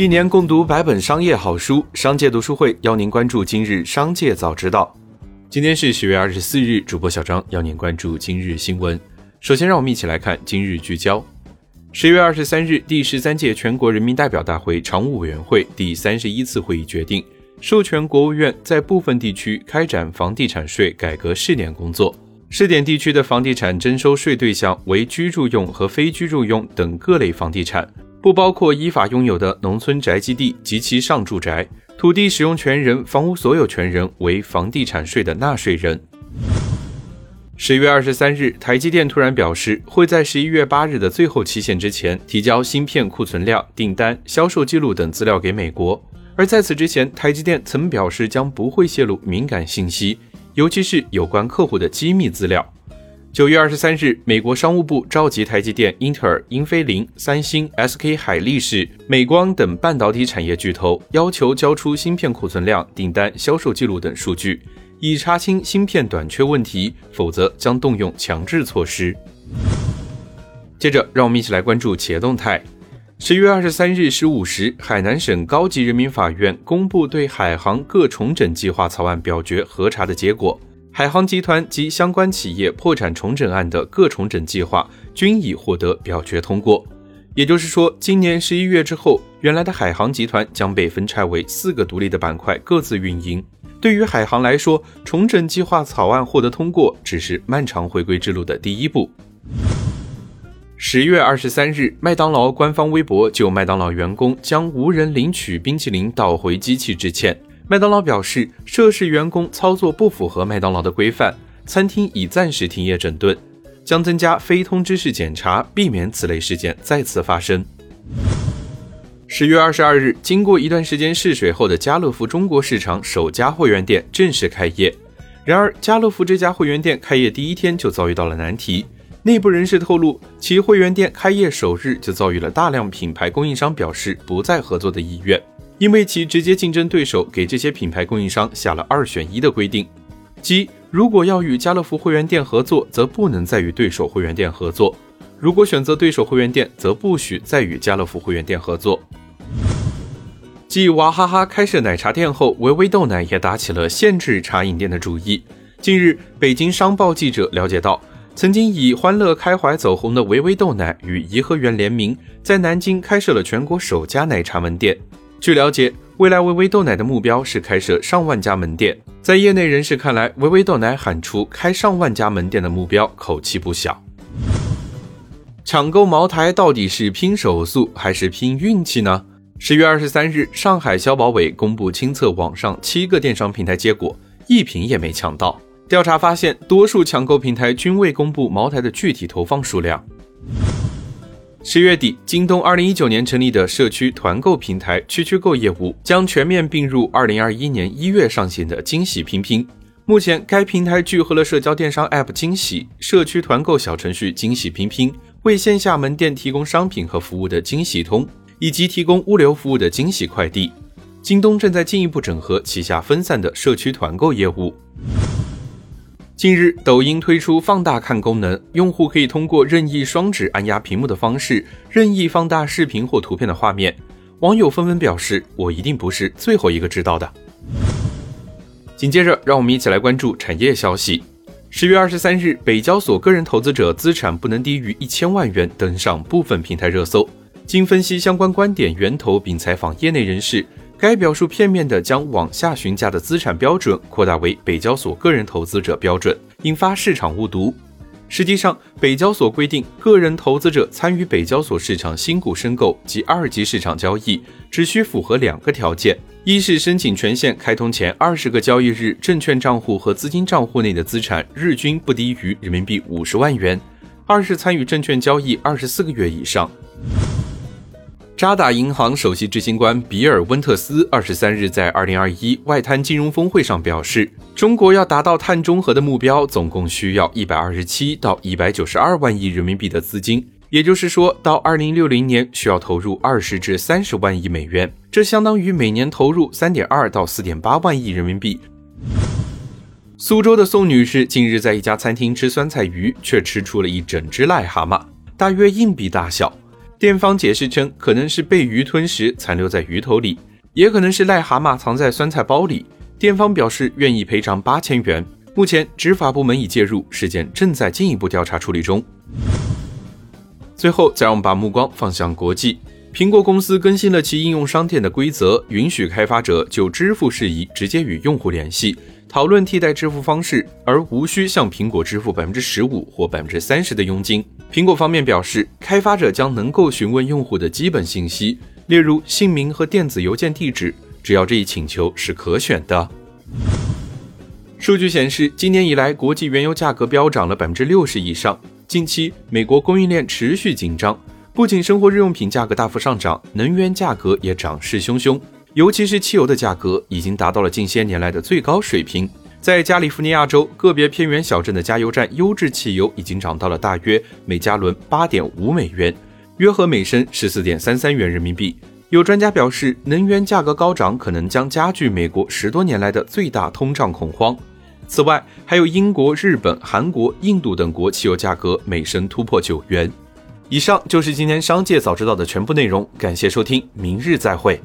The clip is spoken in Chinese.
一年共读百本商业好书，商界读书会邀您关注今日商界早知道。今天是十月二十四日，主播小张邀您关注今日新闻。首先，让我们一起来看今日聚焦。十月二十三日，第十三届全国人民代表大会常务委员会第三十一次会议决定，授权国务院在部分地区开展房地产税改革试点工作。试点地区的房地产征收税对象为居住用和非居住用等各类房地产。不包括依法拥有的农村宅基地及其上住宅，土地使用权人、房屋所有权人为房地产税的纳税人。十月二十三日，台积电突然表示，会在十一月八日的最后期限之前提交芯片库存量、订单、销售记录等资料给美国。而在此之前，台积电曾表示将不会泄露敏感信息，尤其是有关客户的机密资料。九月二十三日，美国商务部召集台积电、英特尔、英飞凌、三星、SK 海力士、美光等半导体产业巨头，要求交出芯片库存量、订单、销售记录等数据，以查清芯片短缺问题，否则将动用强制措施。接着，让我们一起来关注企业动态。十月二十三日十五时，海南省高级人民法院公布对海航各重整计划草案表决核查的结果。海航集团及相关企业破产重整案的各重整计划均已获得表决通过。也就是说，今年十一月之后，原来的海航集团将被分拆为四个独立的板块，各自运营。对于海航来说，重整计划草案获得通过，只是漫长回归之路的第一步。十月二十三日，麦当劳官方微博就麦当劳员工将无人领取冰淇淋倒回机器致歉。麦当劳表示，涉事员工操作不符合麦当劳的规范，餐厅已暂时停业整顿，将增加非通知式检查，避免此类事件再次发生。十月二十二日，经过一段时间试水后的家乐福中国市场首家会员店正式开业。然而，家乐福这家会员店开业第一天就遭遇到了难题。内部人士透露，其会员店开业首日就遭遇了大量品牌供应商表示不再合作的意愿。因为其直接竞争对手给这些品牌供应商下了二选一的规定，即如果要与家乐福会员店合作，则不能再与对手会员店合作；如果选择对手会员店，则不许再与家乐福会员店合作。继娃哈哈开设奶茶店后，维维豆奶也打起了限制茶饮店的主意。近日，北京商报记者了解到，曾经以“欢乐开怀”走红的维维豆奶与颐和园联名，在南京开设了全国首家奶茶门店。据了解，未来维维豆奶的目标是开设上万家门店。在业内人士看来，维维豆奶喊出开上万家门店的目标，口气不小。抢购茅台到底是拼手速还是拼运气呢？十月二十三日，上海消保委公布亲测网上七个电商平台结果，一瓶也没抢到。调查发现，多数抢购平台均未公布茅台的具体投放数量。十月底，京东二零一九年成立的社区团购平台“区区购”业务将全面并入二零二一年一月上线的惊喜拼拼。目前，该平台聚合了社交电商 App 惊喜、社区团购小程序惊喜拼拼、为线下门店提供商品和服务的惊喜通，以及提供物流服务的惊喜快递。京东正在进一步整合旗下分散的社区团购业务。近日，抖音推出放大看功能，用户可以通过任意双指按压屏幕的方式，任意放大视频或图片的画面。网友纷纷表示：“我一定不是最后一个知道的。”紧接着，让我们一起来关注产业消息。十月二十三日，北交所个人投资者资产不能低于一千万元登上部分平台热搜。经分析相关观点源头并采访业内人士。该表述片面地将往下询价的资产标准扩大为北交所个人投资者标准，引发市场误读。实际上，北交所规定，个人投资者参与北交所市场新股申购及二级市场交易，只需符合两个条件：一是申请权限开通前二十个交易日，证券账户和资金账户内的资产日均不低于人民币五十万元；二是参与证券交易二十四个月以上。渣打银行首席执行官比尔·温特斯二十三日在二零二一外滩金融峰会上表示，中国要达到碳中和的目标，总共需要一百二十七到一百九十二万亿人民币的资金，也就是说，到二零六零年需要投入二十至三十万亿美元，这相当于每年投入三点二到四点八万亿人民币。苏州的宋女士近日在一家餐厅吃酸菜鱼，却吃出了一整只癞蛤蟆，大约硬币大小。店方解释称，可能是被鱼吞食残留在鱼头里，也可能是癞蛤蟆藏在酸菜包里。店方表示愿意赔偿八千元。目前执法部门已介入，事件正在进一步调查处理中。最后，再让我们把目光放向国际。苹果公司更新了其应用商店的规则，允许开发者就支付事宜直接与用户联系，讨论替代支付方式，而无需向苹果支付百分之十五或百分之三十的佣金。苹果方面表示，开发者将能够询问用户的基本信息，例如姓名和电子邮件地址，只要这一请求是可选的。数据显示，今年以来，国际原油价格飙涨了百分之六十以上。近期，美国供应链持续紧张，不仅生活日用品价格大幅上涨，能源价格也涨势汹汹，尤其是汽油的价格已经达到了近些年来的最高水平。在加利福尼亚州个别偏远小镇的加油站，优质汽油已经涨到了大约每加仑八点五美元，约合每升十四点三三元人民币。有专家表示，能源价格高涨可能将加剧美国十多年来的最大通胀恐慌。此外，还有英国、日本、韩国、印度等国汽油价格每升突破九元。以上就是今天商界早知道的全部内容，感谢收听，明日再会。